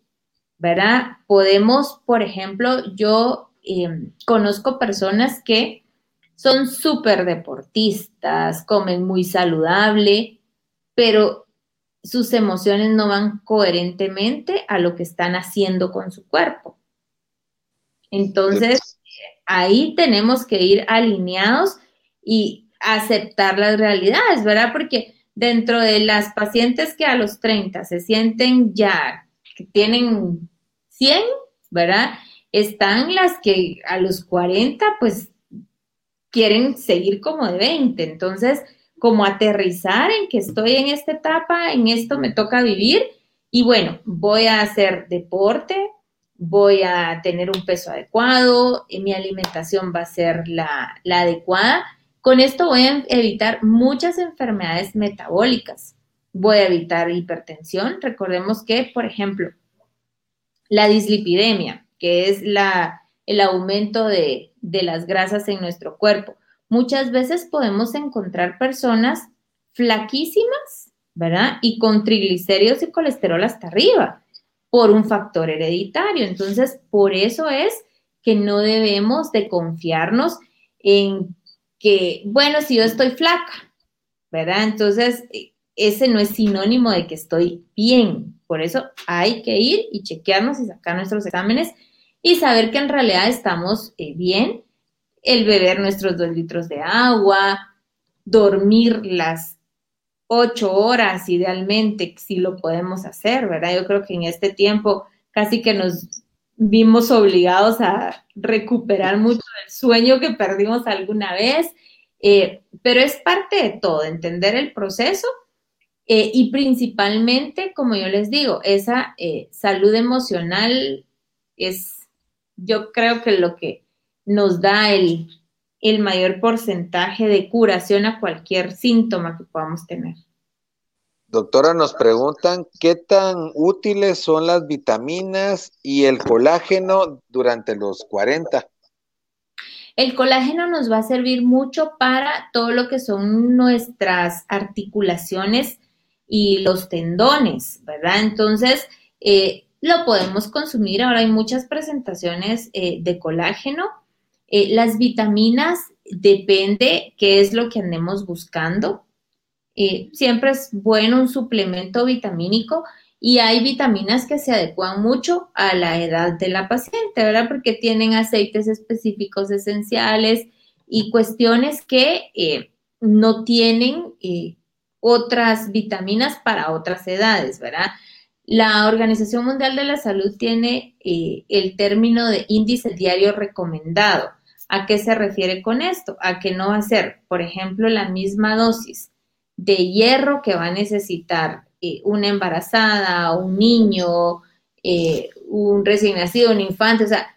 ¿verdad? Podemos, por ejemplo, yo eh, conozco personas que son súper deportistas, comen muy saludable, pero sus emociones no van coherentemente a lo que están haciendo con su cuerpo. Entonces, ahí tenemos que ir alineados y aceptar las realidades, ¿verdad? Porque dentro de las pacientes que a los 30 se sienten ya, que tienen 100, ¿verdad? Están las que a los 40 pues quieren seguir como de 20. Entonces, como aterrizar en que estoy en esta etapa, en esto me toca vivir y bueno, voy a hacer deporte, voy a tener un peso adecuado, y mi alimentación va a ser la, la adecuada. Con esto voy a evitar muchas enfermedades metabólicas. Voy a evitar hipertensión. Recordemos que, por ejemplo, la dislipidemia, que es la, el aumento de, las grasas en nuestro cuerpo. Muchas veces podemos encontrar personas flaquísimas, ¿verdad? Y con triglicéridos y colesterol hasta arriba por un factor hereditario. Entonces, por eso es que no debemos de confiarnos en que, bueno, si yo estoy flaca, ¿verdad? Entonces, ese no es sinónimo de que estoy bien. Por eso hay que ir y chequearnos y sacar nuestros exámenes y saber que en realidad estamos eh, bien, el beber nuestros dos litros de agua, dormir las ocho horas idealmente, si lo podemos hacer, ¿verdad? Yo creo que en este tiempo casi que nos vimos obligados a recuperar mucho del sueño que perdimos alguna vez, eh, pero es parte de todo, entender el proceso eh, y principalmente, como yo les digo, esa salud emocional es yo creo que lo que nos da el, mayor porcentaje de curación a cualquier síntoma que podamos tener. Doctora, nos preguntan qué tan útiles son las vitaminas y el colágeno durante los 40. El colágeno nos va a servir mucho para todo lo que son nuestras articulaciones y los tendones, ¿verdad? Entonces, eh, lo podemos consumir. Ahora hay muchas presentaciones eh, de colágeno. Eh, las vitaminas depende qué es lo que andemos buscando. Eh, siempre es bueno un suplemento vitamínico Y hay vitaminas que se adecuan mucho a la edad de la paciente, ¿verdad? Porque tienen aceites específicos esenciales y cuestiones que eh, no tienen eh, otras vitaminas para otras edades, ¿verdad? La Organización Mundial de la Salud tiene eh, el término de índice diario recomendado. ¿A qué se refiere con esto? A que no va a ser, por ejemplo, la misma dosis de hierro que va a necesitar eh, una embarazada, un niño, eh, un recién nacido, un infante. O sea,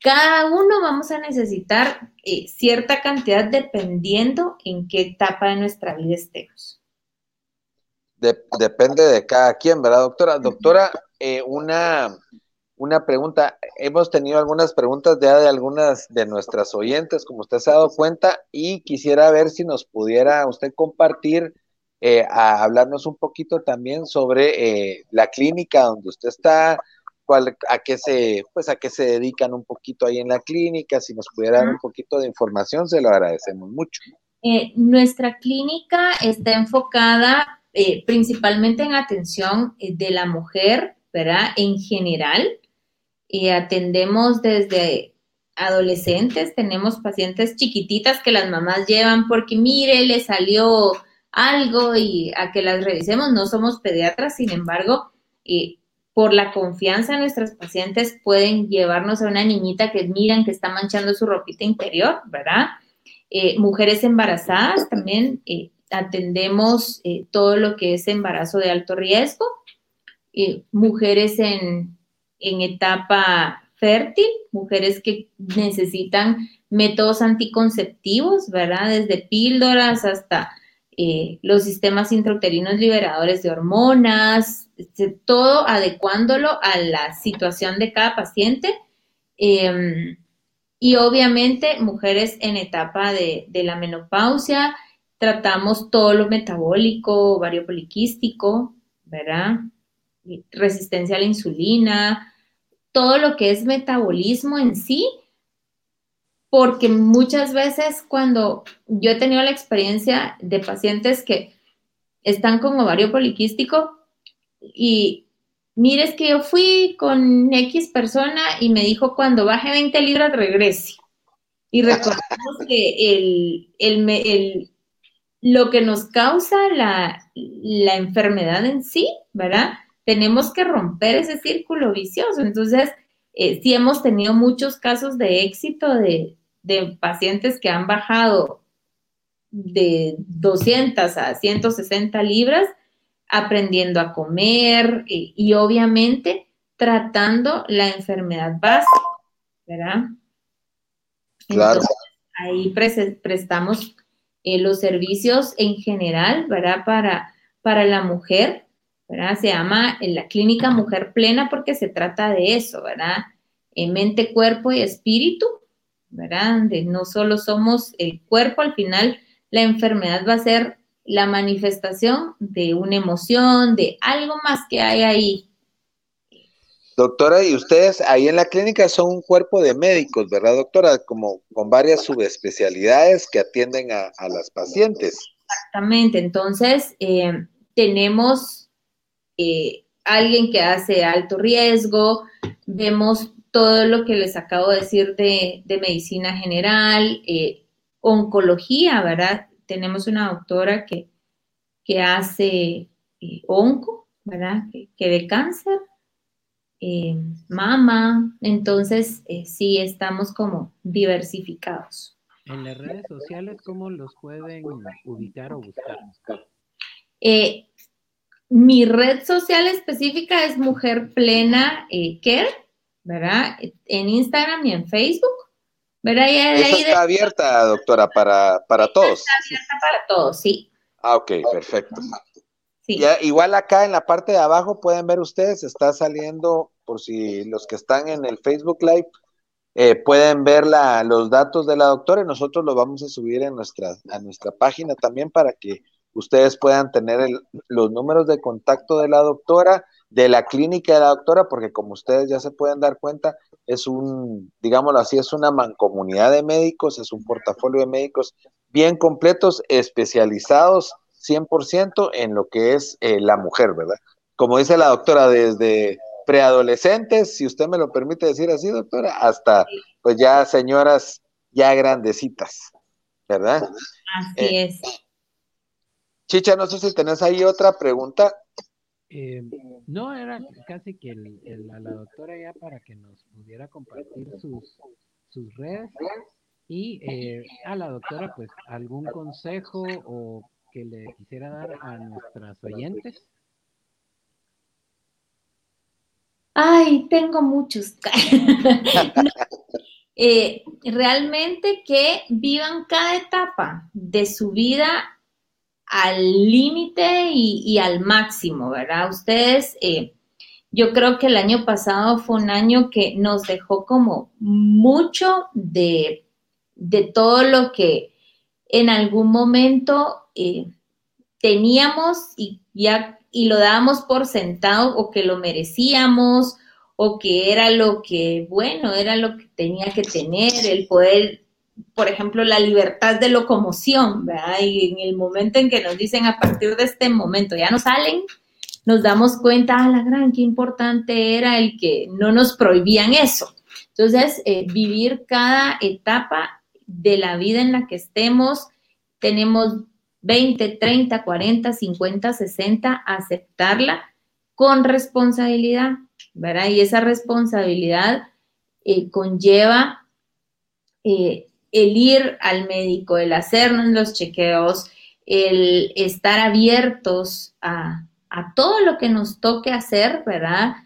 cada uno vamos a necesitar cierta cantidad dependiendo en qué etapa de nuestra vida estemos depende de cada quien, ¿verdad, doctora? Doctora, eh, una, una pregunta. Hemos tenido algunas preguntas ya de algunas de nuestras oyentes, como usted se ha dado cuenta, y quisiera ver si nos pudiera usted compartir, eh, a hablarnos un poquito también sobre eh, la clínica donde usted está, cuál, a qué se, pues a qué se dedican un poquito ahí en la clínica, si nos pudiera dar un poquito de información, se lo agradecemos mucho. nuestra clínica está enfocada eh, principalmente en atención eh, de la mujer, ¿verdad? En general, eh, atendemos desde adolescentes, tenemos pacientes chiquititas que las mamás llevan porque mire, le salió algo y a que las revisemos. No somos pediatras, sin embargo, por la confianza de nuestras pacientes pueden llevarnos a una niñita que miran que está manchando su ropita interior, ¿verdad? mujeres embarazadas también atendemos eh, todo lo que es embarazo de alto riesgo, eh, mujeres en, etapa fértil, mujeres que necesitan métodos anticonceptivos, ¿verdad? Desde píldoras hasta eh, los sistemas intrauterinos liberadores de hormonas, este, todo adecuándolo a la situación de cada paciente. Em, y obviamente mujeres en etapa de, de la menopausia, tratamos todo lo metabólico, ovario poliquístico, ¿verdad? Resistencia a la insulina, todo lo que es metabolismo en sí, porque muchas veces cuando yo he tenido la experiencia de pacientes que están con ovario poliquístico y mires que yo fui con X persona y me dijo cuando baje 20 libras regrese. Y recordemos que el, el, lo que nos causa la, enfermedad en sí, ¿verdad? Tenemos que romper ese círculo vicioso. Entonces, eh, sí hemos tenido muchos casos de éxito de, pacientes que han bajado de 200 a 160 libras aprendiendo a comer eh, y, obviamente tratando la enfermedad básica, ¿verdad? Claro. ahí prestamos eh, los servicios en general, ¿verdad? Para, para la mujer, ¿verdad? Se llama la clínica Mujer Plena porque se trata de eso, ¿verdad? En mente, cuerpo y espíritu, ¿verdad? Donde no solo somos el cuerpo, al final la enfermedad va a ser la manifestación de una emoción, de algo más que hay ahí, Doctora, y ustedes ahí en la clínica son un cuerpo de médicos, ¿verdad, doctora? Como con varias subespecialidades que atienden a, las pacientes. Exactamente, entonces eh, tenemos eh, alguien que hace alto riesgo, vemos todo lo que les acabo de decir de, medicina general, eh, oncología, ¿verdad? Tenemos una doctora que, que hace onco, ¿verdad? que de cáncer eh, mama, entonces eh, sí estamos como diversificados. En las redes sociales, ¿cómo los pueden ubicar o buscar? Eh, mi red social específica es Mujer Plena Care, ¿verdad? En Instagram y en Facebook. ¿verdad? Eso está abierta, doctora, para, para todos. Está abierta para todos, sí. Ah, ok, perfecto. igual acá en la parte de abajo pueden ver ustedes, está saliendo por si los que están en el Facebook Live eh, pueden ver la, los datos de la doctora y nosotros los vamos a subir en nuestra, a nuestra página también para que ustedes puedan tener los números de contacto de la doctora, de la clínica de la doctora, porque como ustedes ya se pueden dar cuenta, es un, digámoslo así, es una mancomunidad de médicos, es un portafolio de médicos bien completos, especializados 100% en lo que es eh, la mujer, ¿verdad? como dice la doctora, desde preadolescentes, si usted me lo permite decir así, doctora, hasta pues ya señoras ya grandecitas, ¿verdad? Así es. Chicha, no sé si tenés ahí otra pregunta. Eh, no, era casi que a la doctora ya para que nos pudiera compartir sus, sus redes y eh, a la doctora pues algún consejo o que le quisiera dar a nuestras oyentes. Ay, tengo muchos. Eh, realmente que vivan cada etapa de su vida al límite y, al máximo, ¿verdad? Ustedes, eh, yo creo que el año pasado fue un año que nos dejó como mucho de, todo lo que en algún momento eh, teníamos y ya y lo dábamos por sentado o que lo merecíamos o que era lo que, bueno, era lo que tenía que tener, el poder, por ejemplo, la libertad de locomoción, ¿verdad? Y en el momento en que nos dicen a partir de este momento ya no salen, nos damos cuenta, a la gran, qué importante era el que no nos prohibían eso. Entonces, eh, vivir cada etapa de la vida en la que estemos, tenemos 20, 30, 40, 50, 60, aceptarla con responsabilidad, ¿verdad? Y esa responsabilidad eh, conlleva eh, el ir al médico, el hacernos los chequeos, el estar abiertos a, todo lo que nos toque hacer, ¿verdad?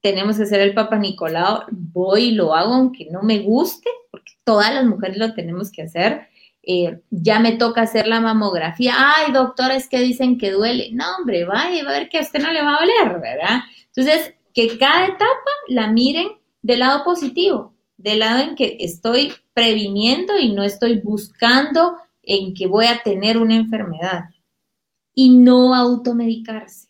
Tenemos que ser el Papa Nicolau, voy y lo hago aunque no me guste, porque todas las mujeres lo tenemos que hacer eh, ya me toca hacer la mamografía, ay doctora, es que dicen que duele, no hombre, vaya, va a ver que a usted no le va a doler, ¿verdad? Entonces, que cada etapa la miren del lado positivo, del lado en que estoy previniendo y no estoy buscando en que voy a tener una enfermedad y no automedicarse.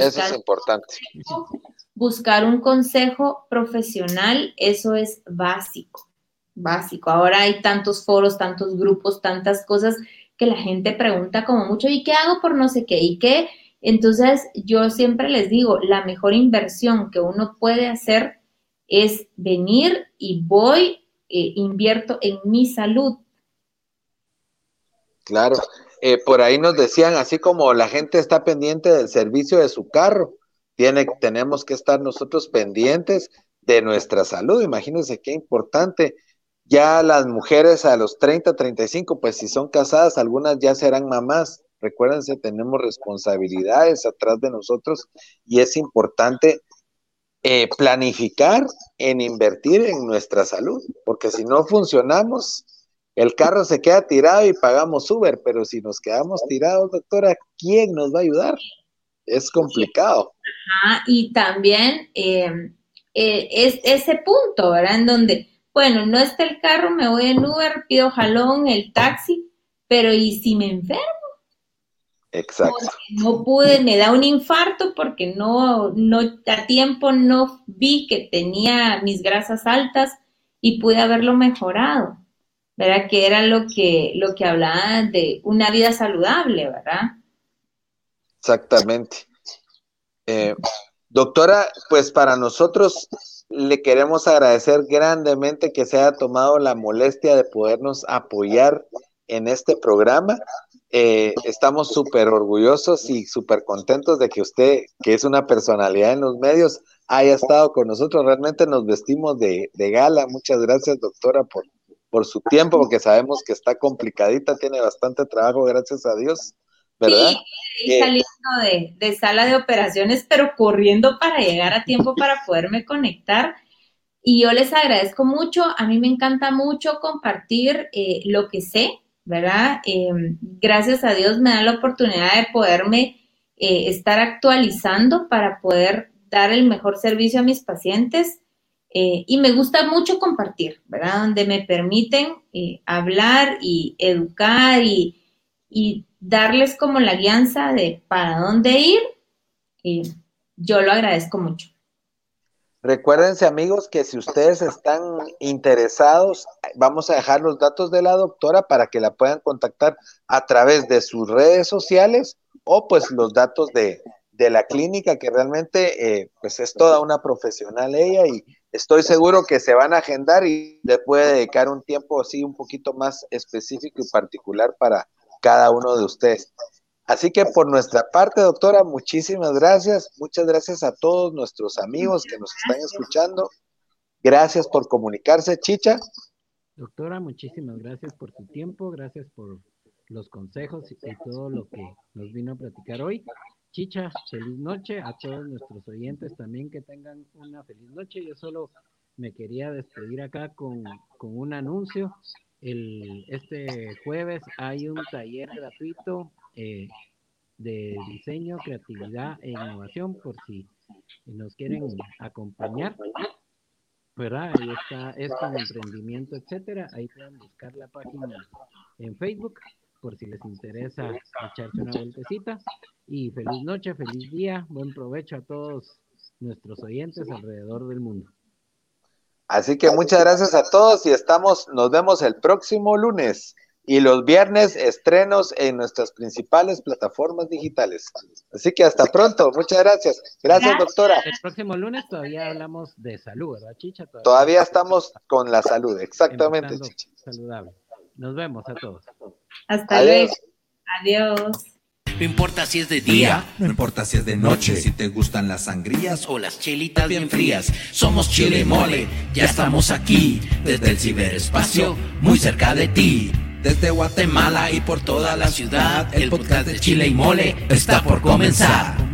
eso es importante. Buscar un consejo profesional, eso es básico básico. Ahora hay tantos foros, tantos grupos, tantas cosas que la gente pregunta como mucho, ¿y qué hago por no sé qué? ¿Y qué? Entonces, yo siempre les digo, la mejor inversión que uno puede hacer es venir y voy, eh, invierto en mi salud. Claro, eh, por ahí nos decían, así como la gente está pendiente del servicio de su carro, tiene, tenemos que estar nosotros pendientes de nuestra salud. Imagínense qué importante ya las mujeres a los 30, 35, pues si son casadas, algunas ya serán mamás. Recuérdense, tenemos responsabilidades atrás de nosotros y es importante eh, planificar en invertir en nuestra salud, porque si no funcionamos, el carro se queda tirado y pagamos Uber, pero si nos quedamos tirados, doctora, ¿quién nos va a ayudar? Es complicado. y también eh, eh, es ese punto, ¿verdad? En donde bueno, no está el carro, me voy en Uber, pido jalón, el taxi, pero ¿y si me enfermo? Exacto. no pude, me da un infarto porque no, no, a tiempo no vi que tenía mis grasas altas y pude haberlo mejorado, ¿verdad? Que era lo que, lo que hablaba de una vida saludable, ¿verdad? Exactamente. Eh, doctora, pues para nosotros le queremos agradecer grandemente que se haya tomado la molestia de podernos apoyar en este programa. Eh, estamos súper orgullosos y súper contentos de que usted, que es una personalidad en los medios, haya estado con nosotros. Realmente nos vestimos de, gala. Muchas gracias, doctora, por, por su tiempo, porque sabemos que está complicadita, tiene bastante trabajo, gracias a Dios. ¿verdad? Sí, saliendo de, sala de operaciones, pero corriendo para llegar a tiempo para poderme conectar. Y yo les agradezco mucho, a mí me encanta mucho compartir eh, lo que sé, ¿verdad? Em, gracias a Dios me da la oportunidad de poderme eh, estar actualizando para poder dar el mejor servicio a mis pacientes. y me gusta mucho compartir, ¿verdad? Donde me permiten hablar y educar y, y darles como la guianza de para dónde ir, y yo lo agradezco mucho. Recuérdense amigos que si ustedes están interesados, vamos a dejar los datos de la doctora para que la puedan contactar a través de sus redes sociales o pues los datos de, de la clínica, que realmente eh, pues es toda una profesional ella y estoy seguro que se van a agendar y le puede dedicar un tiempo así un poquito más específico y particular para cada uno de ustedes. Así que por nuestra parte, doctora, muchísimas gracias. Muchas gracias a todos nuestros amigos que nos están escuchando. Gracias por comunicarse, Chicha. Doctora, muchísimas gracias por tu tiempo, gracias por los consejos y todo lo que nos vino a platicar hoy. Chicha, feliz noche a todos nuestros oyentes también que tengan una feliz noche. Yo solo me quería despedir acá con, con un anuncio. El, este jueves hay un taller gratuito eh, de diseño, creatividad e innovación, por si nos quieren acompañar. ¿Verdad? Ahí está, es con emprendimiento, etcétera. Ahí pueden buscar la página en Facebook por si les interesa echarse una vueltecita. Y feliz noche, feliz día, buen provecho a todos nuestros oyentes alrededor del mundo. Así que muchas gracias a todos y estamos, nos vemos el próximo lunes y los viernes estrenos en nuestras principales plataformas digitales. Así que hasta pronto, muchas gracias. Gracias, doctora. El próximo lunes todavía hablamos de salud, ¿verdad, Chicha? Todavía, estamos con la salud, exactamente, Chicha. Saludable. Nos vemos a todos. Hasta luego. Adiós. No importa si es de día, no importa si es de noche, si te gustan las sangrías o las chelitas bien frías. Somos Chile Mole, ya estamos aquí, desde el ciberespacio, muy cerca de ti. Desde Guatemala y por toda la ciudad, el podcast de Chile y Mole está por comenzar.